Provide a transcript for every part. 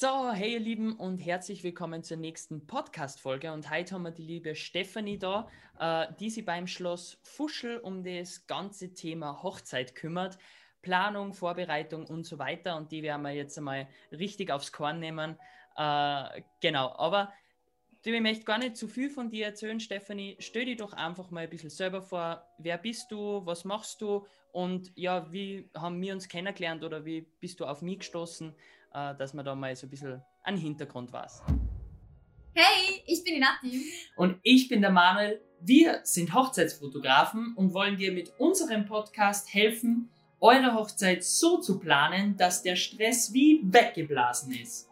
So, hey ihr Lieben und herzlich willkommen zur nächsten Podcast-Folge. Und heute haben wir die liebe Stefanie da, äh, die sich beim Schloss Fuschel um das ganze Thema Hochzeit kümmert. Planung, Vorbereitung und so weiter. Und die werden wir jetzt einmal richtig aufs Korn nehmen. Äh, genau, aber ich möchte gar nicht zu viel von dir erzählen, Stefanie. Stell dich doch einfach mal ein bisschen selber vor. Wer bist du? Was machst du? Und ja, wie haben wir uns kennengelernt oder wie bist du auf mich gestoßen? Äh, dass man da mal so ein bisschen einen Hintergrund weiß. Hey, ich bin die Nati. Und ich bin der Manuel. Wir sind Hochzeitsfotografen und wollen dir mit unserem Podcast helfen, eure Hochzeit so zu planen, dass der Stress wie weggeblasen ist.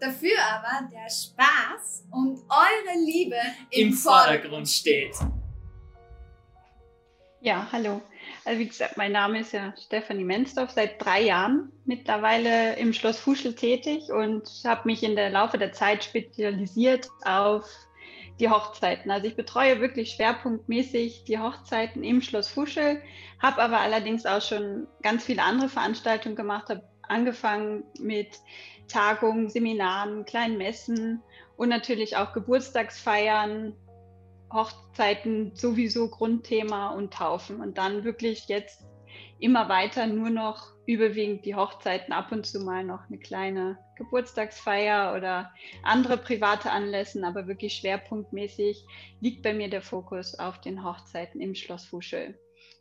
Dafür aber der Spaß und eure Liebe im, im Vordergrund steht. Ja, hallo. Also wie gesagt, mein Name ist ja Stefanie Mensdorf, seit drei Jahren mittlerweile im Schloss Fuschel tätig und habe mich in der Laufe der Zeit spezialisiert auf die Hochzeiten. Also ich betreue wirklich schwerpunktmäßig die Hochzeiten im Schloss Fuschel, habe aber allerdings auch schon ganz viele andere Veranstaltungen gemacht, habe angefangen mit Tagungen, Seminaren, kleinen Messen und natürlich auch Geburtstagsfeiern, Hochzeiten sowieso Grundthema und Taufen und dann wirklich jetzt immer weiter nur noch überwiegend die Hochzeiten, ab und zu mal noch eine kleine Geburtstagsfeier oder andere private Anlässen, aber wirklich schwerpunktmäßig liegt bei mir der Fokus auf den Hochzeiten im Schloss Fuschel.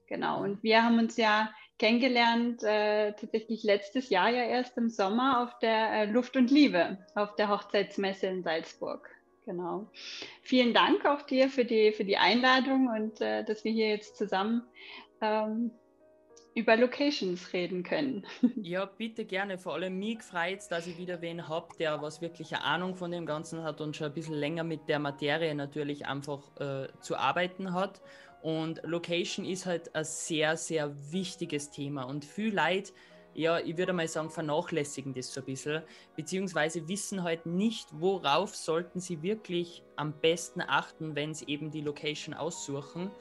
Genau, und wir haben uns ja kennengelernt, äh, tatsächlich letztes Jahr ja erst im Sommer auf der äh, Luft und Liebe, auf der Hochzeitsmesse in Salzburg. Genau. Vielen Dank auch dir für die, für die Einladung und äh, dass wir hier jetzt zusammen ähm, über Locations reden können. Ja, bitte gerne. Vor allem mich freut es, dass ich wieder wen habe, der was wirklich eine Ahnung von dem Ganzen hat und schon ein bisschen länger mit der Materie natürlich einfach äh, zu arbeiten hat. Und Location ist halt ein sehr, sehr wichtiges Thema und viel Leid ja, ich würde mal sagen, vernachlässigen das so ein bisschen, beziehungsweise wissen halt nicht, worauf sollten sie wirklich am besten achten, wenn sie eben die Location aussuchen.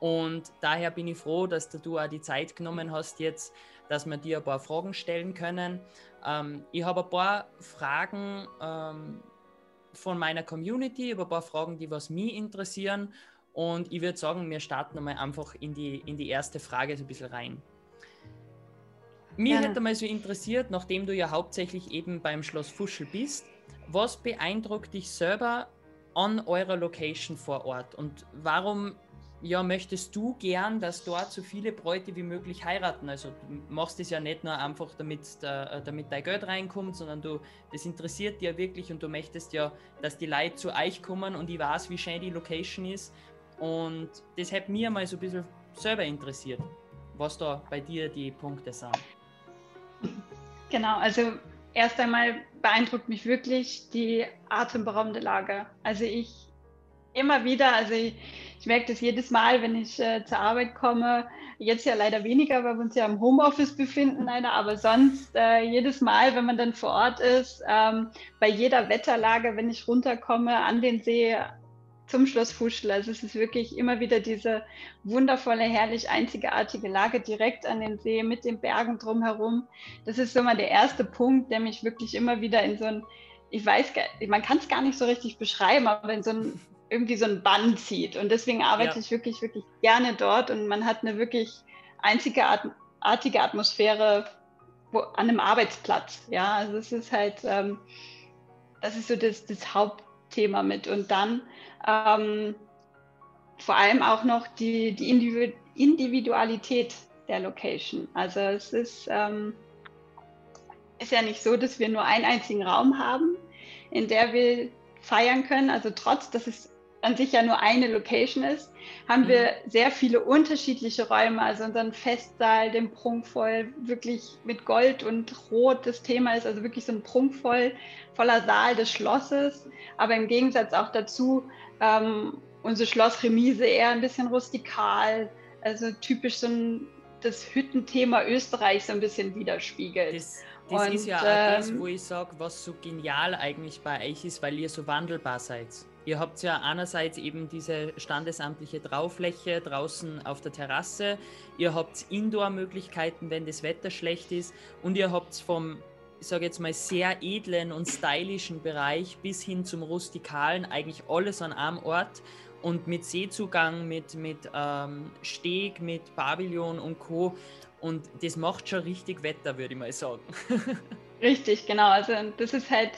Und daher bin ich froh, dass du auch die Zeit genommen hast jetzt, dass wir dir ein paar Fragen stellen können. Ähm, ich habe ein paar Fragen ähm, von meiner Community, über ein paar Fragen, die was mich interessieren. Und ich würde sagen, wir starten einmal einfach in die, in die erste Frage so ein bisschen rein. Mir hätte mal so interessiert, nachdem du ja hauptsächlich eben beim Schloss Fuschel bist, was beeindruckt dich selber an eurer Location vor Ort und warum ja, möchtest du gern, dass dort so viele Bräute wie möglich heiraten? Also du machst es ja nicht nur einfach, damit, da, damit dein Geld reinkommt, sondern du, das interessiert dir wirklich und du möchtest ja, dass die Leute zu euch kommen und ich weiß, wie schön die Location ist. Und das hat mir mal so ein bisschen selber interessiert, was da bei dir die Punkte sind. Genau, also erst einmal beeindruckt mich wirklich die atemberaubende Lage. Also ich immer wieder, also ich, ich merke das jedes Mal, wenn ich äh, zur Arbeit komme, jetzt ja leider weniger, weil wir uns ja im Homeoffice befinden, leider, aber sonst äh, jedes Mal, wenn man dann vor Ort ist, ähm, bei jeder Wetterlage, wenn ich runterkomme an den See, zum Schloss Fuschel. Also es ist wirklich immer wieder diese wundervolle, herrlich einzigartige Lage direkt an den See mit den Bergen drumherum. Das ist so mal der erste Punkt, der mich wirklich immer wieder in so ein, ich weiß, man kann es gar nicht so richtig beschreiben, aber in so ein irgendwie so ein Bann zieht. Und deswegen arbeite ja. ich wirklich, wirklich gerne dort und man hat eine wirklich einzigartige Atmosphäre wo, an einem Arbeitsplatz. Ja, also es ist halt, ähm, das ist so das, das Hauptthema mit. Und dann ähm, vor allem auch noch die, die Individualität der Location. Also es ist, ähm, ist ja nicht so, dass wir nur einen einzigen Raum haben, in der wir feiern können. Also trotz, dass es an sich ja nur eine Location ist, haben mhm. wir sehr viele unterschiedliche Räume. Also unseren Festsaal, den prunkvoll, wirklich mit Gold und Rot das Thema ist, also wirklich so ein prunkvoll voller Saal des Schlosses. Aber im Gegensatz auch dazu ähm, unsere Schlossremise eher ein bisschen rustikal, also typisch so ein, das Hüttenthema Österreich so ein bisschen widerspiegelt. Das, das und, ist ja auch das, ähm, wo ich sage, was so genial eigentlich bei euch ist, weil ihr so wandelbar seid. Ihr habt ja einerseits eben diese standesamtliche Traufläche draußen auf der Terrasse, ihr habt Indoor-Möglichkeiten, wenn das Wetter schlecht ist und ihr habt vom ich sage jetzt mal, sehr edlen und stylischen Bereich bis hin zum rustikalen, eigentlich alles an einem Ort und mit Seezugang, mit, mit ähm, Steg, mit Pavillon und Co. Und das macht schon richtig Wetter, würde ich mal sagen. Richtig, genau. Also das ist halt,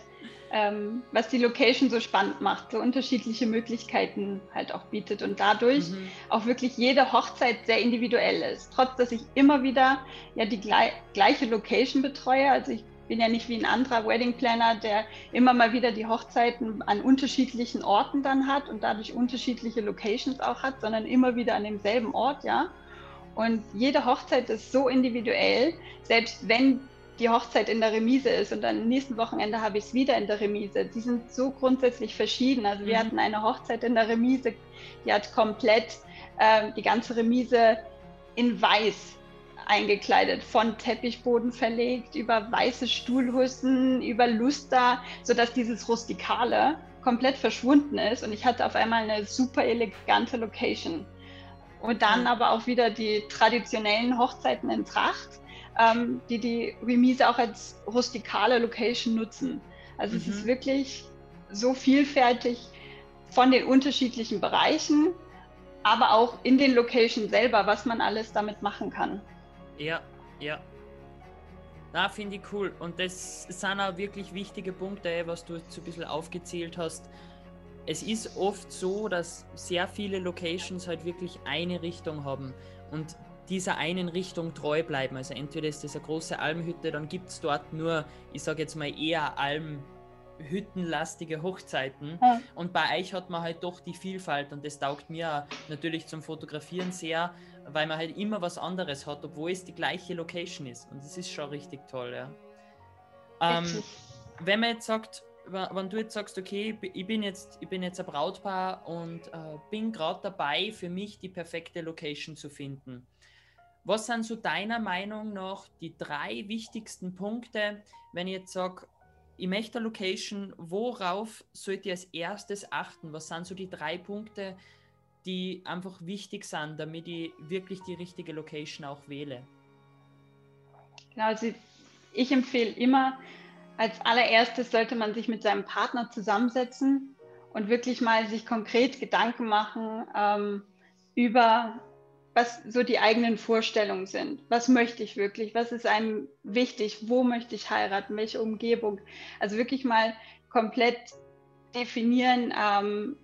ähm, was die Location so spannend macht, so unterschiedliche Möglichkeiten halt auch bietet und dadurch mhm. auch wirklich jede Hochzeit sehr individuell ist. Trotz, dass ich immer wieder ja die gleiche Location betreue. Also ich bin ja nicht wie ein anderer Wedding Planner, der immer mal wieder die Hochzeiten an unterschiedlichen Orten dann hat und dadurch unterschiedliche Locations auch hat, sondern immer wieder an demselben Ort, ja. Und jede Hochzeit ist so individuell, selbst wenn die Hochzeit in der Remise ist und dann am nächsten Wochenende habe ich es wieder in der Remise. Die sind so grundsätzlich verschieden. Also wir mhm. hatten eine Hochzeit in der Remise, die hat komplett äh, die ganze Remise in weiß eingekleidet, von Teppichboden verlegt, über weiße Stuhlhussen, über Luster, sodass dieses Rustikale komplett verschwunden ist und ich hatte auf einmal eine super elegante Location. Und dann aber auch wieder die traditionellen Hochzeiten in Tracht, ähm, die die Remise auch als rustikale Location nutzen. Also mhm. es ist mhm. wirklich so vielfältig von den unterschiedlichen Bereichen, aber auch in den Locations selber, was man alles damit machen kann. Ja, ja. Da finde ich cool. Und das sind auch wirklich wichtige Punkte, was du jetzt so ein bisschen aufgezählt hast es ist oft so, dass sehr viele Locations halt wirklich eine Richtung haben und dieser einen Richtung treu bleiben. Also entweder ist das eine große Almhütte, dann gibt es dort nur, ich sage jetzt mal eher Almhüttenlastige Hochzeiten. Ja. Und bei euch hat man halt doch die Vielfalt und das taugt mir natürlich zum Fotografieren sehr, weil man halt immer was anderes hat, obwohl es die gleiche Location ist. Und das ist schon richtig toll, ja. Ähm, wenn man jetzt sagt, wenn du jetzt sagst, okay, ich bin jetzt, ich bin jetzt ein Brautpaar und äh, bin gerade dabei, für mich die perfekte Location zu finden. Was sind so deiner Meinung nach die drei wichtigsten Punkte, wenn ich jetzt sage, ich möchte eine Location, worauf sollte ich als erstes achten? Was sind so die drei Punkte, die einfach wichtig sind, damit ich wirklich die richtige Location auch wähle? Genau, also ich empfehle immer, als allererstes sollte man sich mit seinem Partner zusammensetzen und wirklich mal sich konkret Gedanken machen ähm, über, was so die eigenen Vorstellungen sind. Was möchte ich wirklich? Was ist einem wichtig? Wo möchte ich heiraten? Welche Umgebung? Also wirklich mal komplett definieren, ähm,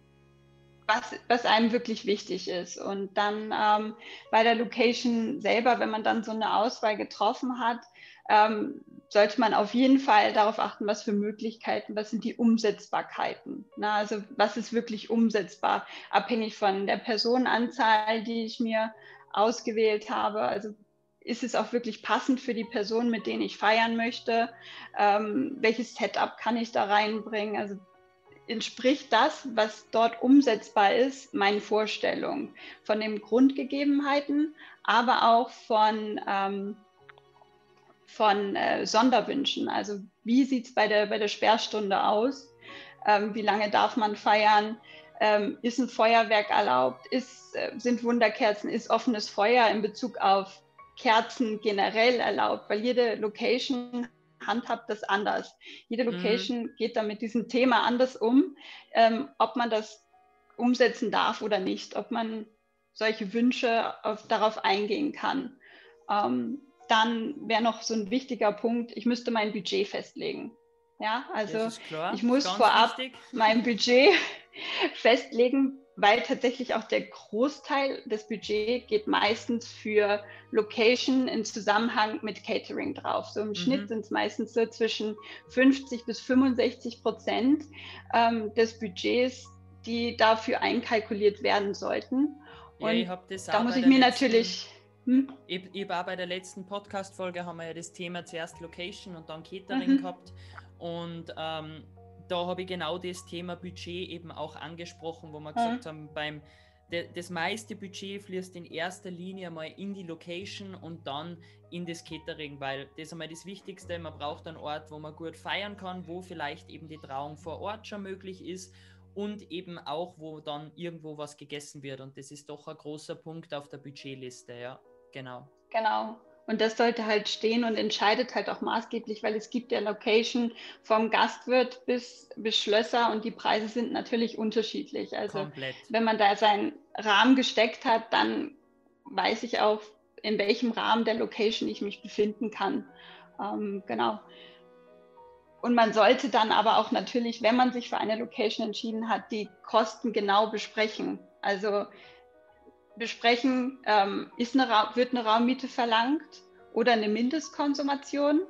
was, was einem wirklich wichtig ist. Und dann ähm, bei der Location selber, wenn man dann so eine Auswahl getroffen hat, ähm, sollte man auf jeden Fall darauf achten, was für Möglichkeiten, was sind die Umsetzbarkeiten. Na, also was ist wirklich umsetzbar, abhängig von der Personenanzahl, die ich mir ausgewählt habe. Also ist es auch wirklich passend für die Person, mit denen ich feiern möchte? Ähm, welches Setup kann ich da reinbringen? Also entspricht das, was dort umsetzbar ist, meinen Vorstellungen von den Grundgegebenheiten, aber auch von ähm, von äh, Sonderwünschen. Also wie sieht es bei der, bei der Sperrstunde aus? Ähm, wie lange darf man feiern? Ähm, ist ein Feuerwerk erlaubt? Ist, äh, sind Wunderkerzen? Ist offenes Feuer in Bezug auf Kerzen generell erlaubt? Weil jede Location handhabt das anders. Jede mhm. Location mhm. geht da mit diesem Thema anders um, ähm, ob man das umsetzen darf oder nicht, ob man solche Wünsche auf, darauf eingehen kann. Ähm, dann wäre noch so ein wichtiger Punkt, ich müsste mein Budget festlegen. Ja, also ich muss vorab wichtig. mein Budget festlegen, weil tatsächlich auch der Großteil des Budgets geht meistens für Location in Zusammenhang mit Catering drauf. So im mhm. Schnitt sind es meistens so zwischen 50 bis 65 Prozent ähm, des Budgets, die dafür einkalkuliert werden sollten. Und ja, da muss ich mir natürlich hm? Ich, ich, war bei der letzten Podcast-Folge, haben wir ja das Thema zuerst Location und dann Catering mhm. gehabt. Und ähm, da habe ich genau das Thema Budget eben auch angesprochen, wo wir gesagt haben, beim de, das meiste Budget fließt in erster Linie mal in die Location und dann in das Catering, weil das ist einmal das Wichtigste. Man braucht einen Ort, wo man gut feiern kann, wo vielleicht eben die Trauung vor Ort schon möglich ist und eben auch, wo dann irgendwo was gegessen wird. Und das ist doch ein großer Punkt auf der Budgetliste, ja. Genau. Genau. Und das sollte halt stehen und entscheidet halt auch maßgeblich, weil es gibt ja Location vom Gastwirt bis, bis Schlösser und die Preise sind natürlich unterschiedlich. Also Komplett. wenn man da seinen Rahmen gesteckt hat, dann weiß ich auch, in welchem Rahmen der Location ich mich befinden kann. Ähm, genau. Und man sollte dann aber auch natürlich, wenn man sich für eine Location entschieden hat, die Kosten genau besprechen. Also besprechen, ähm, ist eine wird eine Raummiete verlangt oder eine Mindestkonsumation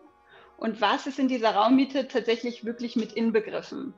und was ist in dieser Raummiete tatsächlich wirklich mit inbegriffen.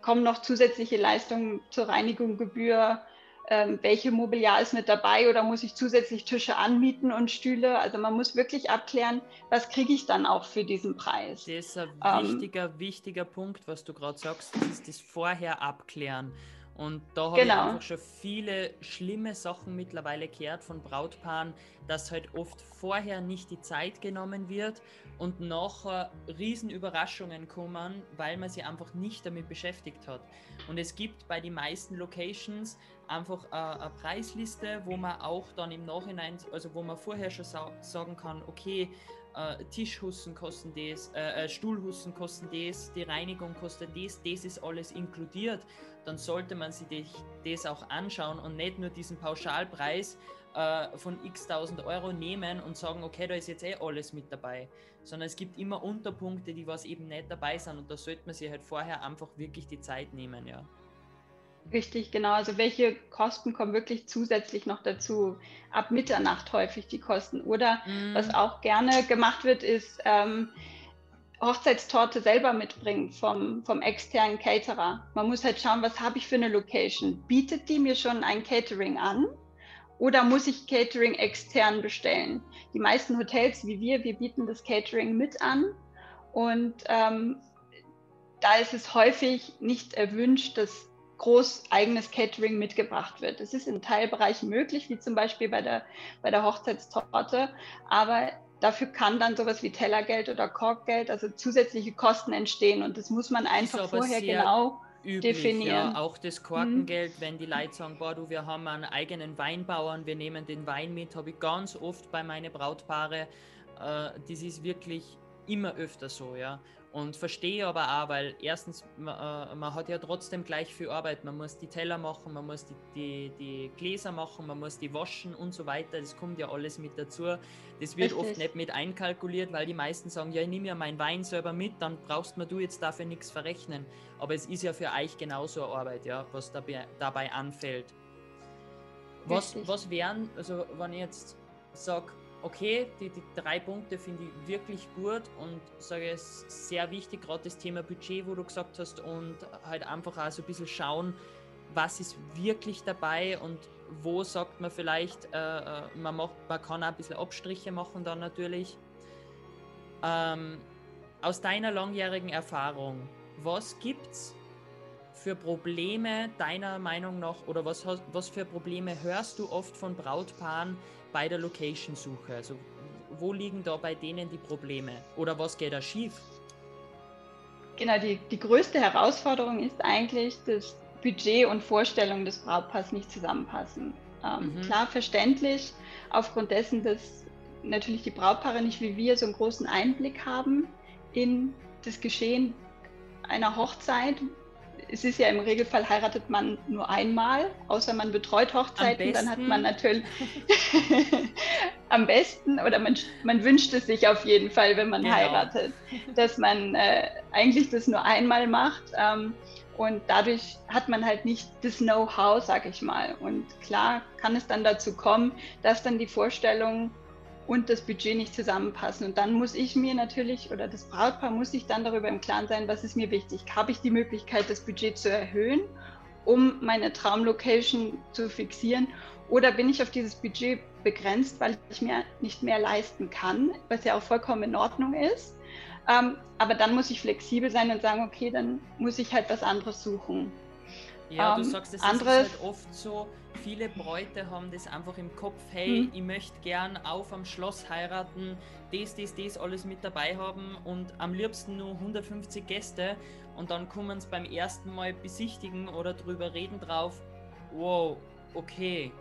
Kommen noch zusätzliche Leistungen zur Reinigung, Gebühr, ähm, welche Mobiliar ist mit dabei oder muss ich zusätzlich Tische anmieten und Stühle. Also man muss wirklich abklären, was kriege ich dann auch für diesen Preis. Das ist ein ähm, wichtiger, wichtiger Punkt, was du gerade sagst, das ist das Vorher abklären. Und da habe genau. ich einfach schon viele schlimme Sachen mittlerweile gehört von Brautpaaren, dass halt oft vorher nicht die Zeit genommen wird und nachher Riesenüberraschungen kommen, weil man sich einfach nicht damit beschäftigt hat. Und es gibt bei den meisten Locations einfach eine, Preisliste, wo man auch dann im Nachhinein, also wo man vorher schon sagen kann, okay, äh, Tischhussen kosten das, äh, äh, Stuhlhussen kosten das, die Reinigung kostet das, das ist alles inkludiert dann sollte man sich das auch anschauen und nicht nur diesen Pauschalpreis äh, von x tausend Euro nehmen und sagen, okay, da ist jetzt eh alles mit dabei, sondern es gibt immer Unterpunkte, die was eben nicht dabei sind und da sollte man sich halt vorher einfach wirklich die Zeit nehmen, ja. Richtig, genau. Also welche Kosten kommen wirklich zusätzlich noch dazu? Ab Mitternacht häufig die Kosten. Oder mm. was auch gerne gemacht wird, ist ähm, Hochzeitstorte selber mitbringen vom, vom externen Caterer. Man muss halt schauen, was habe ich für eine Location. Bietet die mir schon ein Catering an oder muss ich Catering extern bestellen? Die meisten Hotels wie wir, wir bieten das Catering mit an und ähm, da ist es häufig nicht erwünscht, dass groß eigenes Catering mitgebracht wird. Es ist in Teilbereichen möglich, wie zum Beispiel bei der, bei der Hochzeitstorte, aber Dafür kann dann sowas wie Tellergeld oder Korkgeld, also zusätzliche Kosten entstehen und das muss man einfach vorher genau üblich, definieren. Ja, auch das Korkengeld, mhm. wenn die Leute sagen, boah, du, wir haben einen eigenen Weinbauern, wir nehmen den Wein mit, habe ich ganz oft bei meinen Brautpaare. Äh, das ist wirklich immer öfter so, ja. Und verstehe aber auch, weil erstens, man, äh, man, hat ja trotzdem gleich viel Arbeit. Man muss die Teller machen, man muss die, die, die, Gläser machen, man muss die waschen und so weiter. Das kommt ja alles mit dazu. Das wird Richtig. oft nicht mit einkalkuliert, weil die meisten sagen, ja, ich nehme ja meinen Wein selber mit, dann brauchst du jetzt dafür nichts verrechnen. Aber es ist ja für euch genauso Arbeit, ja, was dabei, dabei anfällt. Was, was wären, also wenn ich jetzt sage, okay, die, die drei Punkte finde ich wirklich gut und sage es sehr wichtig, gerade das Thema Budget, wo du gesagt hast, und halt einfach auch so ein bisschen schauen, was ist wirklich dabei und wo sagt man vielleicht, äh, äh, man, macht, man kann auch ein bisschen Abstriche machen dann natürlich. Ähm, aus deiner langjährigen Erfahrung, was gibt es für Probleme deiner Meinung nach oder was, was für Probleme hörst du oft von Brautpaaren, bei der Location-Suche? Also wo liegen da bei denen die Probleme oder was geht da schief? Genau, die, die größte Herausforderung ist eigentlich, dass Budget und Vorstellung des Brautpaars nicht zusammenpassen. Ähm, mhm. Klar, verständlich, aufgrund dessen, dass natürlich die Brautpaare nicht wie wir so einen großen Einblick haben in das Geschehen einer Hochzeit, es ist ja im Regelfall heiratet man nur einmal, außer man betreut Hochzeiten, dann hat man natürlich am besten oder man, man wünscht es sich auf jeden Fall, wenn man genau. heiratet, dass man äh, eigentlich das nur einmal macht. Ähm, und dadurch hat man halt nicht das Know-how, sag ich mal. Und klar kann es dann dazu kommen, dass dann die Vorstellung und das Budget nicht zusammenpassen. Und dann muss ich mir natürlich oder das Brautpaar muss sich dann darüber im Klaren sein, was ist mir wichtig. Habe ich die Möglichkeit, das Budget zu erhöhen, um meine Traumlocation zu fixieren? Oder bin ich auf dieses Budget begrenzt, weil ich mir nicht mehr leisten kann, was ja auch vollkommen in Ordnung ist. Ähm, aber dann muss ich flexibel sein und sagen, okay, dann muss ich halt was anderes suchen. Ja, du ähm, sagst, es ist halt oft so, viele Bräute haben das einfach im Kopf, hey, mhm. ich möchte gern auf am Schloss heiraten, das, das, das alles mit dabei haben und am liebsten nur 150 Gäste und dann kommen sie beim ersten Mal besichtigen oder drüber reden drauf, wow, okay,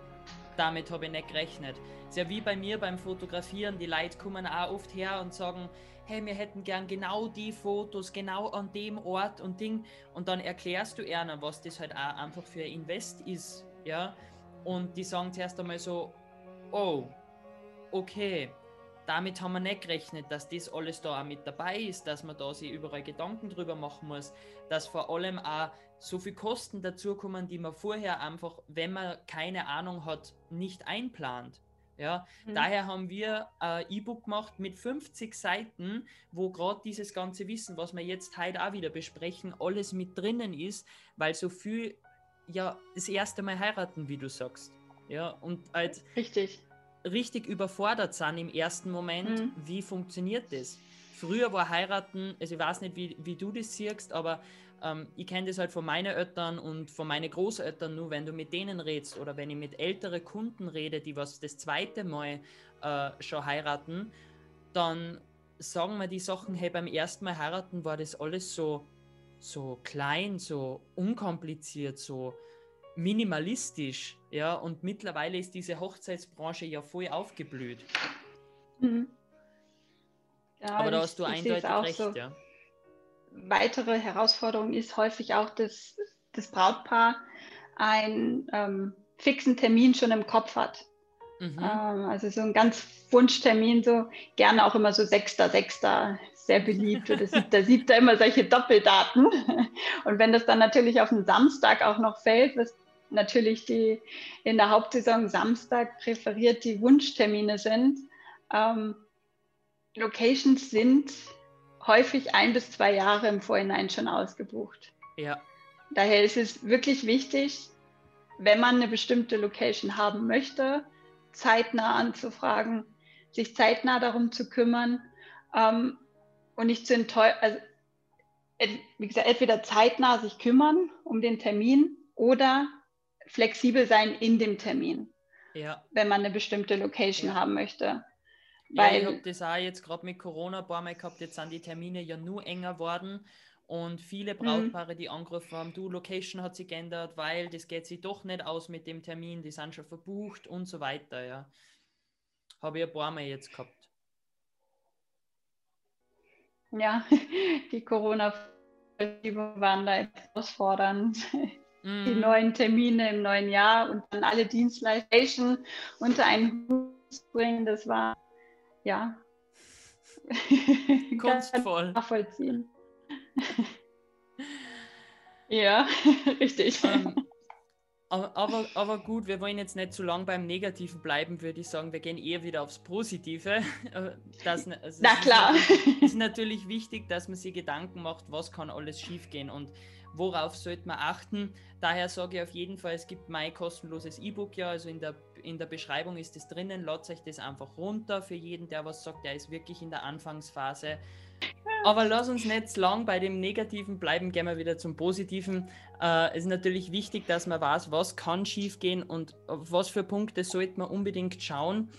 damit habe ich nicht gerechnet. ist ja wie bei mir beim Fotografieren, die Leute kommen auch oft her und sagen, hey, wir hätten gern genau die Fotos, genau an dem Ort und Ding. Und dann erklärst du ihnen, was das halt auch einfach für ein Invest ist, ja. Und die sagen zuerst einmal so, oh, okay, damit haben wir nicht gerechnet, dass das alles da auch mit dabei ist, dass man da sich überall Gedanken drüber machen muss, dass vor allem auch so viel Kosten dazukommen, die man vorher einfach, wenn man keine Ahnung hat, nicht einplant. Ja, mhm. daher haben wir ein E-Book gemacht mit 50 Seiten, wo gerade dieses ganze Wissen, was wir jetzt heute auch wieder besprechen, alles mit drinnen ist, weil so viel ja das erste Mal heiraten, wie du sagst. Ja, und halt richtig richtig überfordert sind im ersten Moment, mhm. wie funktioniert das? Früher war heiraten, also ich weiß nicht, wie, wie du das siehst, aber ähm, ich kenne das halt von meinen Eltern und von meinen Großeltern nur, wenn du mit denen redest oder wenn ich mit älteren Kunden rede, die was das zweite Mal äh, schon heiraten, dann sagen wir die Sachen, hey, beim ersten Mal heiraten war das alles so, so klein, so unkompliziert, so minimalistisch, ja, und mittlerweile ist diese Hochzeitsbranche ja voll aufgeblüht. Mhm. Ja, Aber da hast du eindeutig recht, so. ja weitere Herausforderung ist häufig auch, dass das Brautpaar einen ähm, fixen Termin schon im Kopf hat. Mhm. Ähm, also so ein ganz Wunschtermin, so gerne auch immer so Sechster, Sechster, sehr beliebt oder Siebter, Siebter, immer solche Doppeldaten. Und wenn das dann natürlich auf einen Samstag auch noch fällt, was natürlich die in der Hauptsaison Samstag präferiert die Wunschtermine sind, ähm, Locations sind häufig ein bis zwei Jahre im Vorhinein schon ausgebucht. Ja. Daher ist es wirklich wichtig, wenn man eine bestimmte Location haben möchte, zeitnah anzufragen, sich zeitnah darum zu kümmern ähm, und nicht zu enttäuschen. Also, wie gesagt, entweder zeitnah sich kümmern um den Termin oder flexibel sein in dem Termin, ja. wenn man eine bestimmte Location ja. haben möchte. Weil, ja, ich habe das auch jetzt gerade mit Corona ein paar Mal gehabt, jetzt sind die Termine ja nur enger worden und viele mhm. Brautpaare, die angerufen haben, du, Location hat sich geändert, weil das geht sich doch nicht aus mit dem Termin, die sind schon verbucht und so weiter, ja. Habe ich ein paar Mal jetzt gehabt. Ja, die corona waren da herausfordernd. Mm. Die neuen Termine im neuen Jahr und dann alle Dienstleistungen unter einen Hut bringen, das war ja. Kunstvoll. Nachvollziehen. ja, richtig. Um, aber, aber gut, wir wollen jetzt nicht zu lang beim Negativen bleiben, würde ich sagen. Wir gehen eher wieder aufs Positive. Das, also Na klar. Es ist natürlich wichtig, dass man sich Gedanken macht, was kann alles schiefgehen und worauf sollte man achten. Daher sage ich auf jeden Fall, es gibt mein kostenloses E-Book ja, also in der in der Beschreibung ist es drinnen. Ladet euch das einfach runter für jeden, der was sagt, der ist wirklich in der Anfangsphase. Aber lass uns nicht zu lang bei dem Negativen bleiben, gehen wir wieder zum Positiven. Äh, es ist natürlich wichtig, dass man weiß, was kann schiefgehen und auf was für Punkte sollte man unbedingt schauen.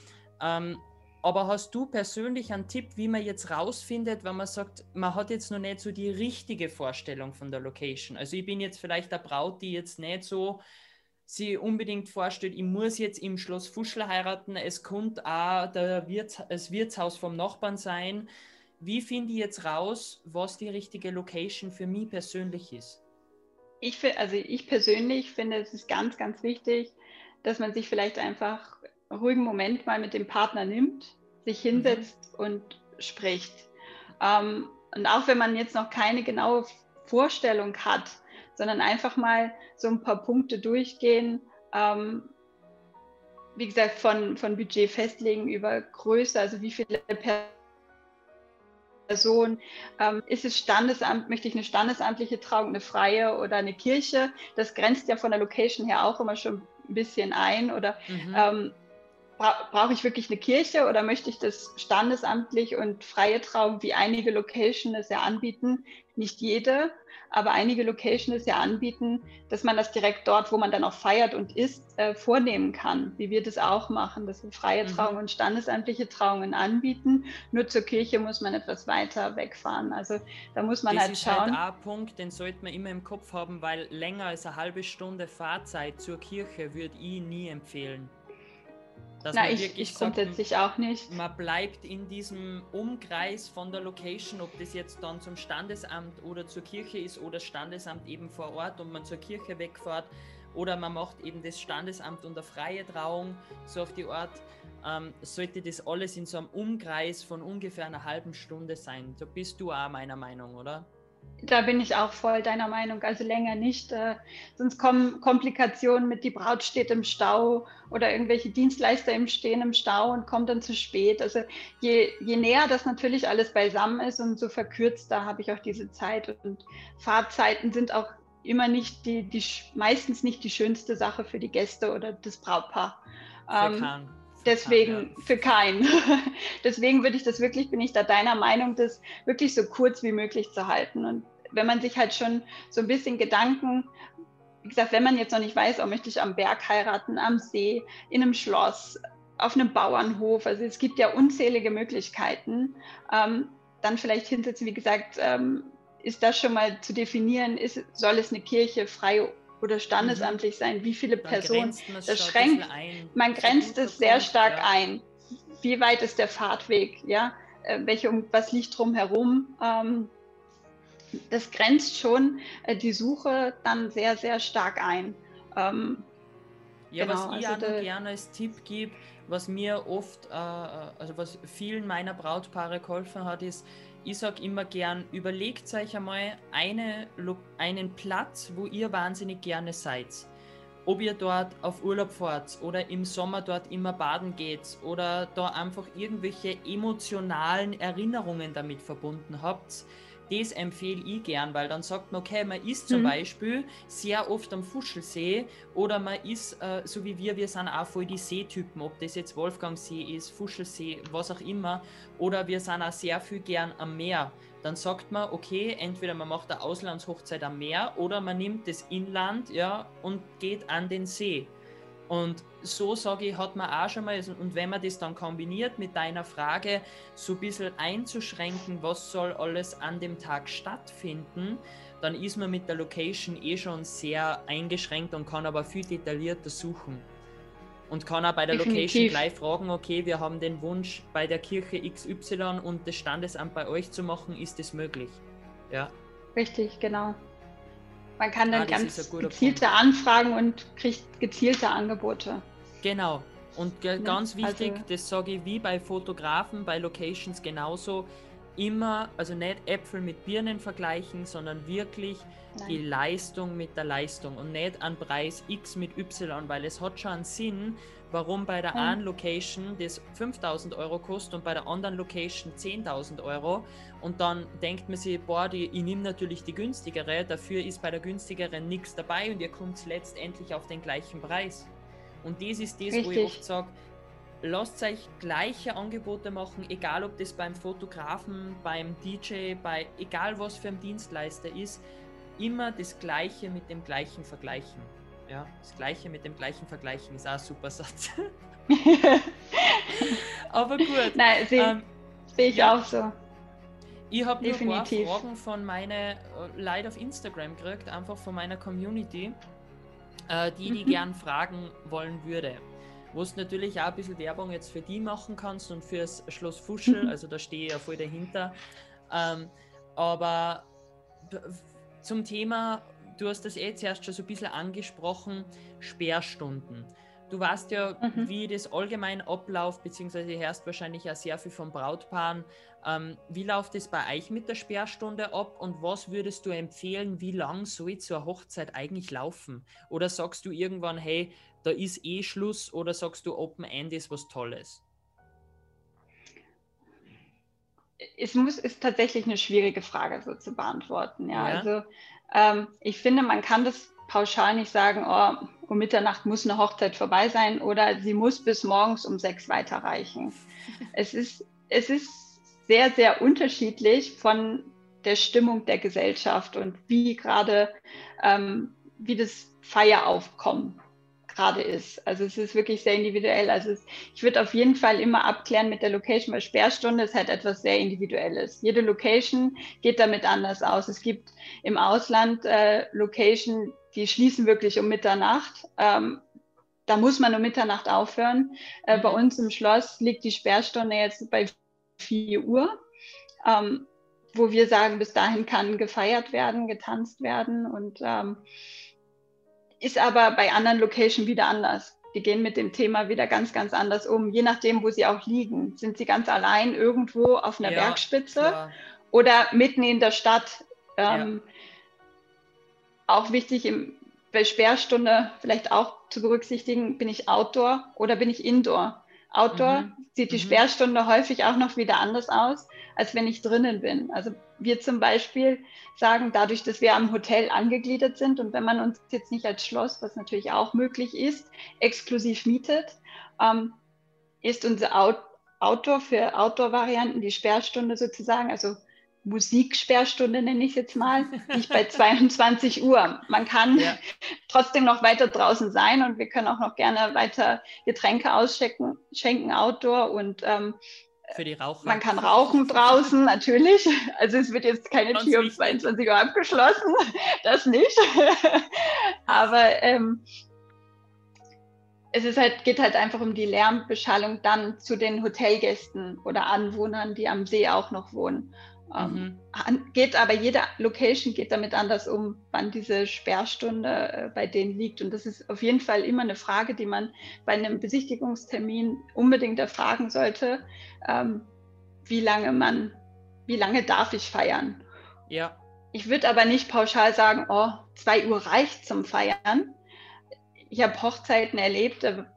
Ähm, aber hast du persönlich einen Tipp, wie man jetzt rausfindet, wenn man sagt, man hat jetzt noch nicht so die richtige Vorstellung von der Location? Also ich bin jetzt vielleicht eine Braut, die jetzt nicht so sie unbedingt vorstellt, ich muss jetzt im Schloss Fuschler heiraten, es kommt auch der Wirts das Wirtshaus vom Nachbarn sein. Wie finde ich jetzt raus, was die richtige Location für mich persönlich ist? Ich, also ich persönlich finde, es ist ganz, ganz wichtig, dass man sich vielleicht einfach einen ruhigen Moment mal mit dem Partner nimmt, sich mhm. hinsetzt mhm. und spricht. Ähm, und auch wenn man jetzt noch keine genaue Vorstellung hat, sondern einfach mal so ein paar Punkte durchgehen. Ähm, wie gesagt, von, von Budget festlegen über Größe, also wie viele Personen. Ähm, ist es Standesamt, möchte ich eine standesamtliche Trauung, eine freie oder eine Kirche? Das grenzt ja von der Location her auch immer schon ein bisschen ein. Oder mhm. ähm, bra brauche ich wirklich eine Kirche oder möchte ich das standesamtlich und freie Trauung, wie einige Locations es ja anbieten? Nicht jede aber einige Locations ja anbieten, dass man das direkt dort, wo man dann auch feiert und isst, äh, vornehmen kann, wie wir das auch machen, dass wir freie mhm. Trauungen und standesamtliche Trauungen anbieten. Nur zur Kirche muss man etwas weiter wegfahren. Also da muss man das halt schauen. Das ist halt ein Punkt, den sollte man immer im Kopf haben, weil länger als eine halbe Stunde Fahrzeit zur Kirche würde ich nie empfehlen. Dass Na, ich, ich grundsätzlich sagt, auch nicht. Man bleibt in diesem Umkreis von der Location, ob das jetzt dann zum Standesamt oder zur Kirche ist oder das Standesamt eben vor Ort und man zur Kirche wegfährt oder man macht eben das Standesamt unter freie Trauung, so auf die Art, ähm, sollte das alles in so einem Umkreis von ungefähr einer halben Stunde sein. So bist du auch meiner Meinung, oder? Da bin ich auch voll deiner Meinung, also länger nicht. Äh, sonst kommen Komplikationen mit, die Braut steht im Stau oder irgendwelche Dienstleister im Stehen im Stau und kommt dann zu spät. Also je, je näher das natürlich alles beisammen ist und so verkürzt, da habe ich auch diese Zeit. Und Fahrzeiten sind auch immer nicht die, die meistens nicht die schönste Sache für die Gäste oder das Brautpaar. Ähm, deswegen für keinen. deswegen würde ich das wirklich, bin ich da deiner Meinung, das wirklich so kurz wie möglich zu halten. Und wenn man sich halt schon so ein bisschen Gedanken, wie gesagt, wenn man jetzt noch nicht weiß, oh, möchte ich am Berg heiraten, am See, in einem Schloss, auf einem Bauernhof, also es gibt ja unzählige Möglichkeiten, ähm, dann vielleicht hinsetzen, wie gesagt, ähm, ist das schon mal zu definieren, ist, soll es eine Kirche frei oder standesamtlich mhm. sein, wie viele Personen, das schränkt, man grenzt es sehr stark ja. ein. Wie weit ist der Fahrtweg, ja, äh, welche, was liegt drumherum, ähm, das grenzt schon äh, die Suche dann sehr, sehr stark ein. Ähm, ja, genau, was ich also auch gerne als Tipp gebe, was mir oft, äh, also was vielen meiner Brautpaare geholfen hat, ist, ich sage immer gern, überlegt euch einmal eine, einen Platz, wo ihr wahnsinnig gerne seid. Ob ihr dort auf Urlaub fahrt oder im Sommer dort immer baden geht oder da einfach irgendwelche emotionalen Erinnerungen damit verbunden habt, das empfehle ich gern, weil dann sagt man, okay, man ist zum mhm. Beispiel sehr oft am Fuschelsee oder man ist, äh, so wie wir, wir sind auch voll die Seetypen, ob das jetzt Wolfgangsee ist, Fuschelsee, was auch immer, oder wir sind auch sehr viel gern am Meer. Dann sagt man, okay, entweder man macht eine Auslandshochzeit am Meer oder man nimmt das Inland ja, und geht an den See. Und so sage ich, hat man auch schon mal, und wenn man das dann kombiniert mit deiner Frage, so ein bisschen einzuschränken, was soll alles an dem Tag stattfinden, dann ist man mit der Location eh schon sehr eingeschränkt und kann aber viel detaillierter suchen. Und kann auch bei der Definitiv. Location gleich fragen, okay, wir haben den Wunsch, bei der Kirche XY und das Standesamt bei euch zu machen, ist das möglich? Ja. Richtig, genau. Man kann dann ah, ganz gezielte Punkt. Anfragen und kriegt gezielte Angebote. Genau. Und ne? ganz wichtig, also, das sage ich wie bei Fotografen, bei Locations genauso, immer, also nicht Äpfel mit Birnen vergleichen, sondern wirklich Nein. die Leistung mit der Leistung und nicht an Preis X mit Y, weil es hat schon einen Sinn, warum bei der einen Location das 5000 Euro kostet und bei der anderen Location 10.000 Euro. Und dann denkt man sich, boah, die, ich nehme natürlich die günstigere, dafür ist bei der günstigeren nichts dabei und ihr kommt letztendlich auf den gleichen Preis. Und das ist das, Richtig. wo ich oft sage, lasst euch gleiche Angebote machen, egal ob das beim Fotografen, beim DJ, bei egal was für ein Dienstleister ist, immer das Gleiche mit dem gleichen vergleichen. Ja, das Gleiche mit dem gleichen vergleichen ist auch ein super Satz. Aber gut. Nein, sehe ähm, seh ich ja, auch so. Ich habe nur ein paar Fragen von meinen äh, Leuten auf Instagram gekriegt, einfach von meiner Community, äh, die die mhm. gern fragen wollen würde. Wo du natürlich auch ein bisschen Werbung jetzt für die machen kannst und fürs Schloss Fuschel, mhm. also da stehe ich ja voll dahinter. Ähm, aber zum Thema du hast das eh zuerst schon so ein bisschen angesprochen, Sperrstunden. Du weißt ja, mhm. wie das allgemein abläuft, beziehungsweise hörst wahrscheinlich auch sehr viel von Brautpaaren. Ähm, wie läuft es bei euch mit der Sperrstunde ab und was würdest du empfehlen, wie lang soll so eine Hochzeit eigentlich laufen? Oder sagst du irgendwann, hey, da ist eh Schluss oder sagst du, Open End ist was Tolles? Es muss, ist tatsächlich eine schwierige Frage so zu beantworten. Ja, ja. also ähm, ich finde, man kann das pauschal nicht sagen, oh, um Mitternacht muss eine Hochzeit vorbei sein oder sie muss bis morgens um sechs weiterreichen. es, ist, es ist sehr, sehr unterschiedlich von der Stimmung der Gesellschaft und wie gerade, ähm, wie das Feieraufkommen gerade ist. Also es ist wirklich sehr individuell. Also es, ich würde auf jeden Fall immer abklären mit der Location, weil Sperrstunde ist halt etwas sehr Individuelles. Jede Location geht damit anders aus. Es gibt im Ausland äh, Location, die schließen wirklich um Mitternacht. Ähm, da muss man um Mitternacht aufhören. Äh, bei mhm. uns im Schloss liegt die Sperrstunde jetzt bei 4 Uhr, ähm, wo wir sagen, bis dahin kann gefeiert werden, getanzt werden und ähm, ist aber bei anderen Locations wieder anders. Die gehen mit dem Thema wieder ganz, ganz anders um, je nachdem, wo sie auch liegen. Sind sie ganz allein irgendwo auf einer ja, Bergspitze klar. oder mitten in der Stadt? Ähm, ja. Auch wichtig im, bei Sperrstunde vielleicht auch zu berücksichtigen, bin ich Outdoor oder bin ich Indoor? Outdoor mhm. sieht die mhm. Sperrstunde häufig auch noch wieder anders aus, als wenn ich drinnen bin. Also wir zum Beispiel sagen, dadurch, dass wir am Hotel angegliedert sind und wenn man uns jetzt nicht als Schloss, was natürlich auch möglich ist, exklusiv mietet, ähm, ist unser Out Outdoor für Outdoor-Varianten die Sperrstunde sozusagen, also Musiksperrstunde nenne ich es jetzt mal, nicht bei 22 Uhr. Man kann ja. trotzdem noch weiter draußen sein und wir können auch noch gerne weiter Getränke ausschenken, schenken Outdoor und ähm, für die Raucher. Man kann rauchen draußen, natürlich. Also es wird jetzt keine Tür um 22 Uhr abgeschlossen, das nicht. Aber ähm, es ist halt, geht halt einfach um die Lärmbeschallung dann zu den Hotelgästen oder Anwohnern, die am See auch noch wohnen. Ähm, mhm. geht aber jede Location geht damit anders um, wann diese Sperrstunde äh, bei denen liegt. Und das ist auf jeden Fall immer eine Frage, die man bei einem Besichtigungstermin unbedingt erfragen sollte. Ähm, wie lange man, wie lange darf ich feiern? Ja. Ich würde aber nicht pauschal sagen, oh, zwei Uhr reicht zum Feiern. Ich habe Hochzeiten erlebt, da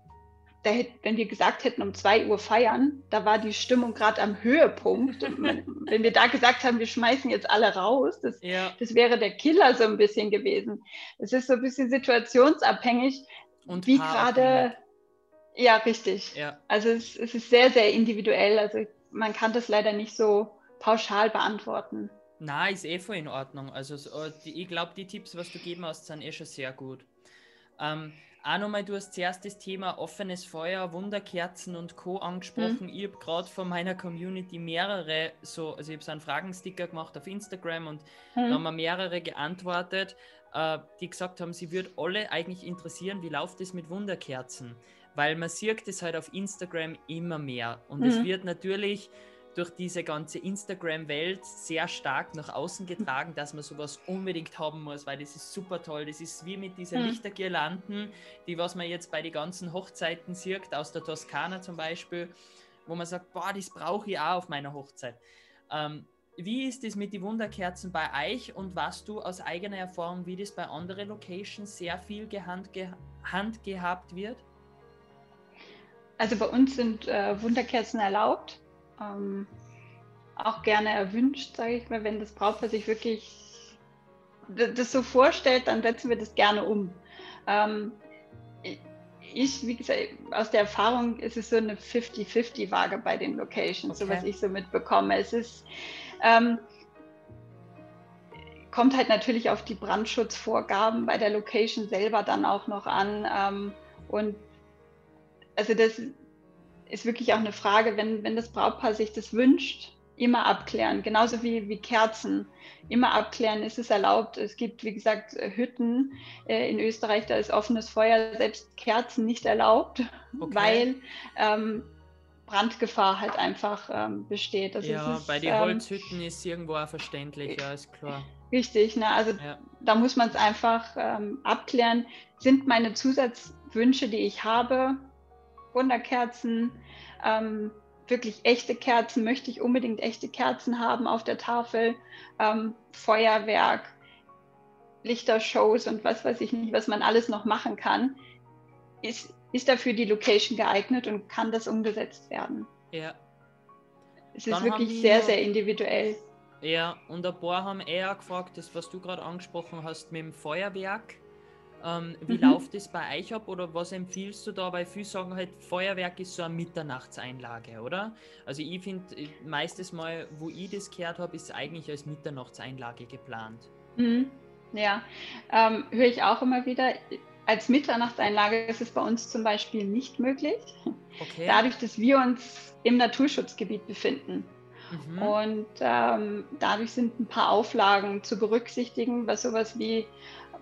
hätte, wenn wir gesagt hätten, um zwei Uhr feiern, da war die Stimmung gerade am Höhepunkt. wenn wir da gesagt haben, wir schmeißen jetzt alle raus, das, ja. das wäre der Killer so ein bisschen gewesen. Es ist so ein bisschen situationsabhängig, Und wie gerade. Ja, richtig. Ja. Also es, es ist sehr, sehr individuell. Also man kann das leider nicht so pauschal beantworten. Na, ist eh voll in Ordnung. Also ich glaube, die Tipps, was du geben hast, sind eh schon sehr gut. Ähm, auch nochmal, du hast zuerst das Thema offenes Feuer, Wunderkerzen und Co. angesprochen. Mhm. Ich habe gerade von meiner Community mehrere, so, also ich habe so einen Fragensticker gemacht auf Instagram und mhm. da haben mir mehrere geantwortet, äh, die gesagt haben, sie würde alle eigentlich interessieren, wie läuft es mit Wunderkerzen? Weil man sieht es halt auf Instagram immer mehr und mhm. es wird natürlich durch diese ganze Instagram-Welt sehr stark nach außen getragen, dass man sowas unbedingt haben muss, weil das ist super toll. Das ist wie mit diesen mhm. Lichtergirlanden, die was man jetzt bei den ganzen Hochzeiten sieht, aus der Toskana zum Beispiel, wo man sagt, boah, das brauche ich auch auf meiner Hochzeit. Ähm, wie ist es mit den Wunderkerzen bei euch und was du aus eigener Erfahrung, wie das bei anderen Locations sehr viel gehandgehabt wird? Also bei uns sind äh, Wunderkerzen erlaubt ähm, auch gerne erwünscht, sage ich mal, wenn das Brautpaar sich wirklich das so vorstellt, dann setzen wir das gerne um. Ähm, ich, wie gesagt, aus der Erfahrung ist es so eine 50-50-Waage bei den Locations, okay. so was ich so mitbekomme. Es ist, ähm, kommt halt natürlich auf die Brandschutzvorgaben bei der Location selber dann auch noch an. Ähm, und also das ist wirklich auch eine Frage, wenn, wenn das Brautpaar sich das wünscht, immer abklären. Genauso wie, wie Kerzen. Immer abklären, ist es erlaubt. Es gibt, wie gesagt, Hütten äh, in Österreich, da ist offenes Feuer, selbst Kerzen nicht erlaubt, okay. weil ähm, Brandgefahr halt einfach ähm, besteht. Also ja, ist, bei den ähm, Holzhütten ist irgendwo auch verständlich, ja, ist klar. Richtig, ne? also ja. da muss man es einfach ähm, abklären. Sind meine Zusatzwünsche, die ich habe, Wunderkerzen, ähm, wirklich echte Kerzen, möchte ich unbedingt echte Kerzen haben auf der Tafel, ähm, Feuerwerk, Lichtershows und was weiß ich nicht, was man alles noch machen kann, ist, ist dafür die Location geeignet und kann das umgesetzt werden. Ja. Es ist wirklich sehr, sehr individuell. Ja, und ein paar haben eher gefragt, das, was du gerade angesprochen hast mit dem Feuerwerk. Ähm, wie mhm. läuft es bei euch ab oder was empfiehlst du da? Weil viele sagen halt, Feuerwerk ist so eine Mitternachtseinlage, oder? Also ich finde, äh, meistes Mal, wo ich das gehört habe, ist eigentlich als Mitternachtseinlage geplant. Mhm. Ja, ähm, höre ich auch immer wieder. Als Mitternachtseinlage ist es bei uns zum Beispiel nicht möglich, okay. dadurch, dass wir uns im Naturschutzgebiet befinden. Mhm. Und ähm, dadurch sind ein paar Auflagen zu berücksichtigen, was sowas wie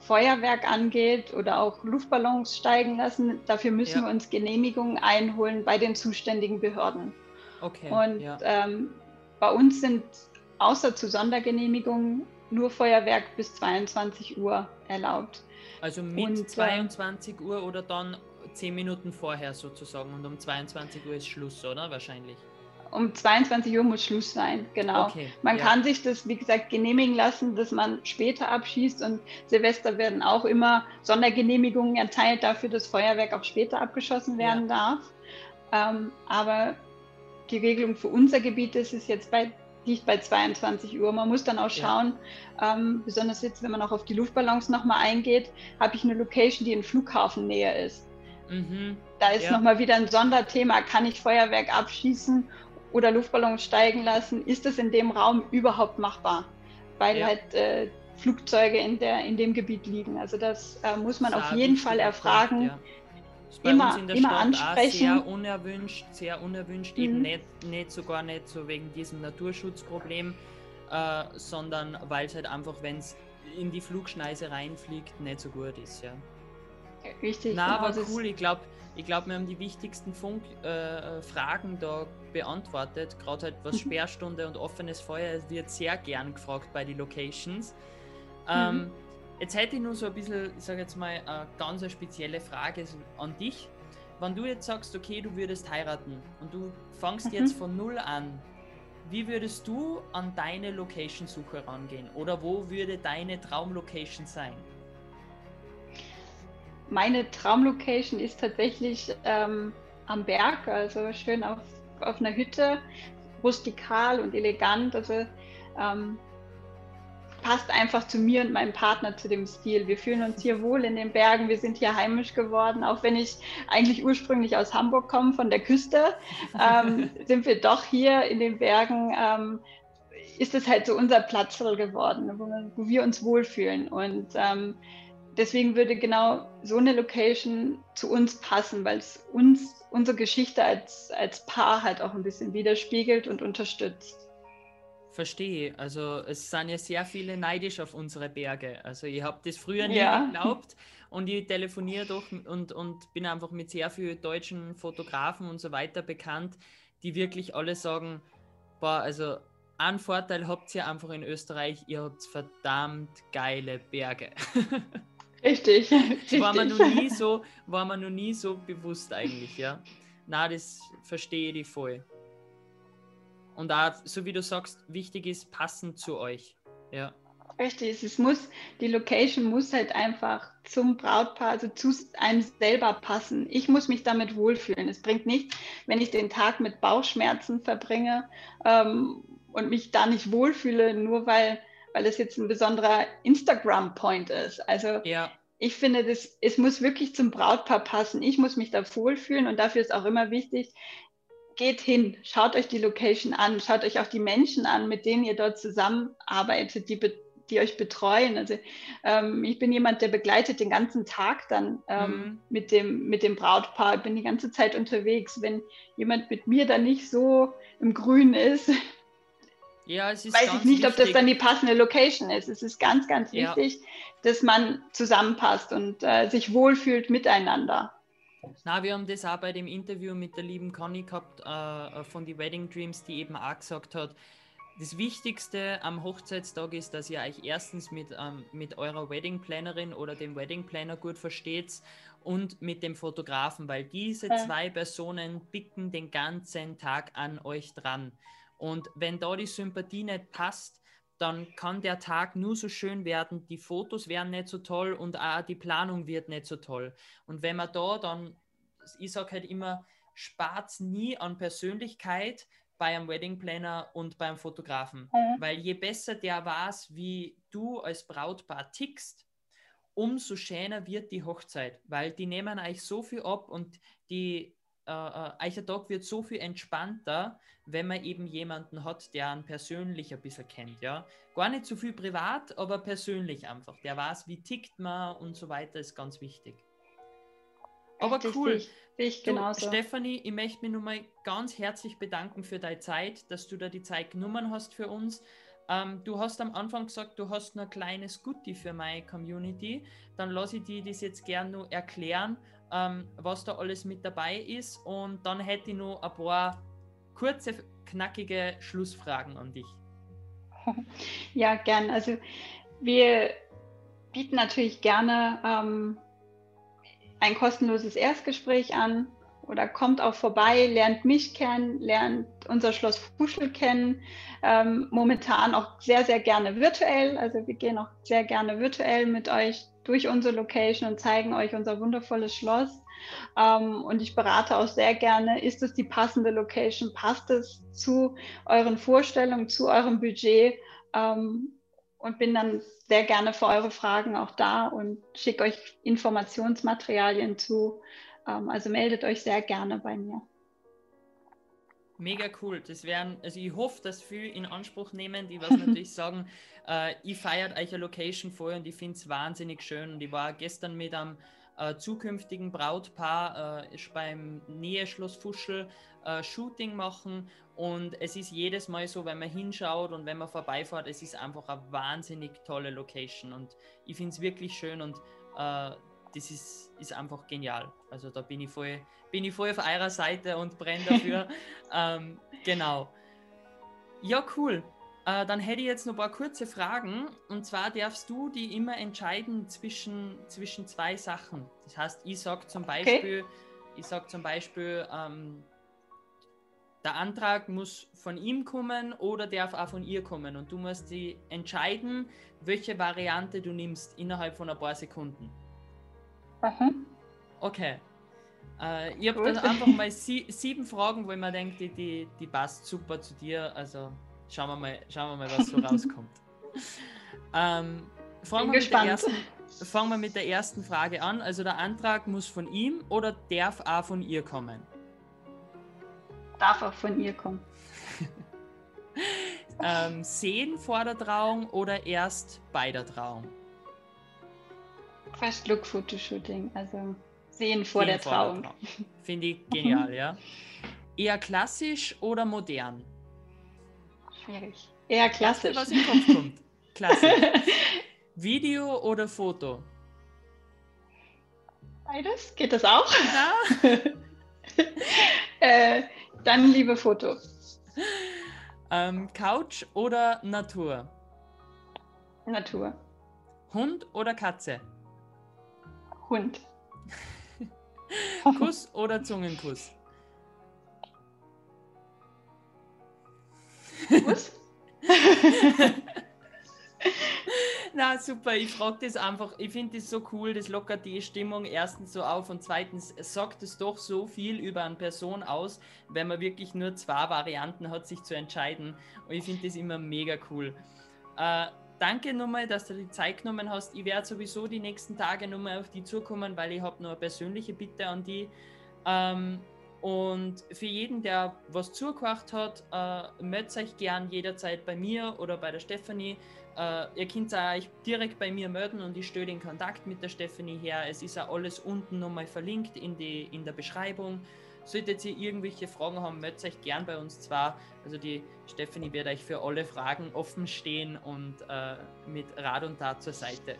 Feuerwerk angeht oder auch Luftballons steigen lassen, dafür müssen ja. wir uns Genehmigungen einholen bei den zuständigen Behörden. Okay. Und ja. ähm, bei uns sind außer zu Sondergenehmigungen nur Feuerwerk bis 22 Uhr erlaubt. Also mit und, 22 äh, Uhr oder dann 10 Minuten vorher sozusagen und um 22 Uhr ist Schluss, oder? Wahrscheinlich. Um 22 Uhr muss Schluss sein, genau. Okay, man ja. kann sich das, wie gesagt, genehmigen lassen, dass man später abschießt und Silvester werden auch immer Sondergenehmigungen erteilt dafür, dass Feuerwerk auch später abgeschossen werden ja. darf. Ähm, aber die Regelung für unser Gebiet ist es jetzt bei liegt bei 22 Uhr. Man muss dann auch schauen, ja. ähm, besonders jetzt, wenn man auch auf die Luftballons nochmal eingeht, habe ich eine Location, die in Flughafennähe ist. Mhm. Da ist ja. nochmal wieder ein Sonderthema, kann ich Feuerwerk abschießen oder Luftballons steigen lassen? Ist das in dem Raum überhaupt machbar? Weil ja. halt äh, Flugzeuge in, der, in dem Gebiet liegen. Also das äh, muss man das auf jeden Fall erfragen. Bei immer, uns in der immer Stadt ansprechen. Auch sehr unerwünscht, sehr unerwünscht, mhm. eben nicht, nicht sogar nicht so wegen diesem Naturschutzproblem, äh, sondern weil es halt einfach, wenn es in die Flugschneise reinfliegt, nicht so gut ist, ja. Richtig. Na, aber cool, ich glaube, ich glaube, wir haben die wichtigsten Funk, äh, Fragen da beantwortet. Gerade halt was mhm. Sperrstunde und offenes Feuer wird sehr gern gefragt bei den Locations. Ähm, mhm. Jetzt hätte ich nur so ein bisschen, ich sage jetzt mal, eine ganz spezielle Frage an dich. Wenn du jetzt sagst, okay, du würdest heiraten und du fangst mhm. jetzt von null an, wie würdest du an deine Location-Suche rangehen? Oder wo würde deine Traumlocation sein? Meine Traumlocation ist tatsächlich ähm, am Berg, also schön auf, auf einer Hütte, rustikal und elegant. Also ähm, passt einfach zu mir und meinem Partner zu dem Stil. Wir fühlen uns hier wohl in den Bergen, wir sind hier heimisch geworden, auch wenn ich eigentlich ursprünglich aus Hamburg komme, von der Küste, ähm, sind wir doch hier in den Bergen. Ähm, ist es halt so unser Platz geworden, wo, wir uns wohlfühlen. Und ähm, deswegen würde genau so eine Location zu uns passen, weil es uns, unsere Geschichte als, als Paar halt auch ein bisschen widerspiegelt und unterstützt. Verstehe. Also es sind ja sehr viele neidisch auf unsere Berge. Also ich habe das früher nie ja. geglaubt und ich telefoniere doch und, und bin einfach mit sehr vielen deutschen Fotografen und so weiter bekannt, die wirklich alle sagen, boah, also einen Vorteil habt ihr einfach in Österreich, ihr habt verdammt geile Berge. Richtig. richtig. War man noch nie so, war man noch nie so bewusst eigentlich, ja. Na, das verstehe ich voll. Und da, so wie du sagst, wichtig ist, passend zu euch. Ja. Richtig, es muss, die Location muss halt einfach zum Brautpaar, also zu einem selber passen. Ich muss mich damit wohlfühlen. Es bringt nichts, wenn ich den Tag mit Bauchschmerzen verbringe ähm, und mich da nicht wohlfühle, nur weil, weil es jetzt ein besonderer Instagram-Point ist. Also ja. ich finde, das, es muss wirklich zum Brautpaar passen. Ich muss mich da wohlfühlen und dafür ist auch immer wichtig, geht hin, schaut euch die Location an, schaut euch auch die Menschen an, mit denen ihr dort zusammenarbeitet, die, die euch betreuen. Also ähm, ich bin jemand, der begleitet den ganzen Tag dann ähm, mhm. mit, dem, mit dem Brautpaar, ich bin die ganze Zeit unterwegs. Wenn jemand mit mir dann nicht so im Grün ist, ja, weiß ich nicht, wichtig. ob das dann die passende Location ist. Es ist ganz, ganz wichtig, ja. dass man zusammenpasst und äh, sich wohlfühlt miteinander. Na, wir haben das auch bei dem Interview mit der lieben Conny gehabt äh, äh von die Wedding Dreams, die eben auch gesagt hat, das Wichtigste am Hochzeitstag ist, dass ihr euch erstens mit, ähm, mit eurer Wedding Plannerin oder dem Wedding Planner gut versteht und mit dem Fotografen, weil diese zwei Personen bicken den ganzen Tag an euch dran. Und wenn da die Sympathie nicht passt, dann kann der Tag nur so schön werden, die Fotos werden nicht so toll und auch die Planung wird nicht so toll. Und wenn man da dann, ich sage halt immer, spart nie an Persönlichkeit bei einem Wedding Planner und beim Fotografen. Mhm. Weil je besser der weiß, wie du als Brautpaar tickst, umso schöner wird die Hochzeit, weil die nehmen euch so viel ab und die äh, äh, euer Tag wird so viel entspannter, wenn man eben jemanden hat, der einen persönlich ein bisschen kennt, ja. Gar nicht so viel privat, aber persönlich einfach. Der weiß, wie tickt man und so weiter, ist ganz wichtig. Aber Richtig, cool. Ich, du, Stefanie, ich möchte mich nun mal ganz herzlich bedanken für deine Zeit, dass du da die Zeit genommen hast für uns. Ähm, du hast am Anfang gesagt, du hast nur ein kleines Goodie für meine Community. Dann lasse ich dir das jetzt gerne nur erklären, ähm, was da alles mit dabei ist. Und dann hätte ich noch ein paar kurze, knackige Schlussfragen an dich. Ja, gern. Also wir bieten natürlich gerne ähm, ein kostenloses Erstgespräch an oder kommt auch vorbei, lernt mich kennen, lernt unser Schloss Fuschel kennen. Ähm, momentan auch sehr, sehr gerne virtuell. Also wir gehen auch sehr gerne virtuell mit euch durch unsere Location und zeigen euch unser wundervolles Schloss. Ähm, und ich berate auch sehr gerne, ist es die passende Location, passt es zu euren Vorstellungen, zu eurem Budget ähm, und bin dann sehr gerne für eure Fragen auch da und schicke euch Informationsmaterialien zu. Ähm, also meldet euch sehr gerne bei mir. Mega cool. Das wären, also ich hoffe, dass viele in Anspruch nehmen, die was natürlich sagen, äh, ich feiert euch eine Location voll und ich finde es wahnsinnig schön. Und ich war gestern mit einem äh, zukünftigen Brautpaar äh, beim Näheschloss Fuschel äh, Shooting machen und es ist jedes Mal so, wenn man hinschaut und wenn man vorbeifährt, es ist einfach eine wahnsinnig tolle Location und ich finde es wirklich schön und äh, das ist, ist einfach genial. Also da bin ich voll, bin ich voll auf eurer Seite und brenne dafür. ähm, genau. Ja, cool. Äh, dann hätte ich jetzt noch ein paar kurze Fragen. Und zwar darfst du die immer entscheiden zwischen, zwischen zwei Sachen. Das heißt, ich sage zum Beispiel, okay. ich sag zum Beispiel, ähm, der Antrag muss von ihm kommen oder darf auch von ihr kommen. Und du musst die entscheiden, welche Variante du nimmst innerhalb von ein paar Sekunden. Mhm. Okay. Äh, ich habe dann einfach mal sie, sieben Fragen, wo ich mir denke, die, die, die passt super zu dir. Also schauen wir mal, schauen wir mal was so rauskommt. Ähm, fangen, wir mit der ersten, fangen wir mit der ersten Frage an. Also der Antrag muss von ihm oder darf auch von ihr kommen? Darf auch von ihr kommen. ähm, sehen vor der Trauung oder erst bei der Trauung? First Look Fotoshooting, also sehen vor, sehen der, vor Trauung. der Trauung. Finde ich genial, ja. Eher klassisch oder modern? Schwierig. Eher klassisch. was im Kopf kommt. Klassisch. Video oder Foto? Beides? Geht das auch? Ja. äh, dann liebe Foto. Ähm, Couch oder Natur? Natur. Hund oder Katze? Hund. Kuss oder Zungenkuss? Kuss. Na super, ich frage das einfach. Ich finde das so cool, das lockert die Stimmung erstens so auf und zweitens sagt es doch so viel über eine Person aus, wenn man wirklich nur zwei Varianten hat, sich zu entscheiden. Und ich finde das immer mega cool. Äh, danke nochmal, dass du die Zeit genommen hast. Ich werde sowieso die nächsten Tage nochmal auf die zukommen, weil ich habe noch eine persönliche Bitte an die. Ähm, und für jeden, der was zugehört hat, äh, meldet euch gern jederzeit bei mir oder bei der Stefanie. Äh, ihr könnt euch direkt bei mir melden und ich stelle den Kontakt mit der Stefanie her. Es ist auch alles unten nochmal verlinkt in, die, in der Beschreibung. Solltet ihr irgendwelche Fragen haben, meldet euch gern bei uns zwar. Also die Stefanie wird euch für alle Fragen offen stehen und äh, mit Rat und Tat zur Seite.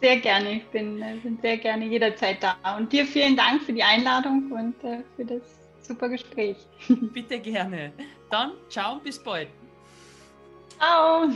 Sehr gerne, ich bin, äh, bin, sehr gerne jederzeit da. Und dir vielen Dank für die Einladung und äh, für das super Gespräch. Bitte gerne. Dann ciao und bis bald. Ciao.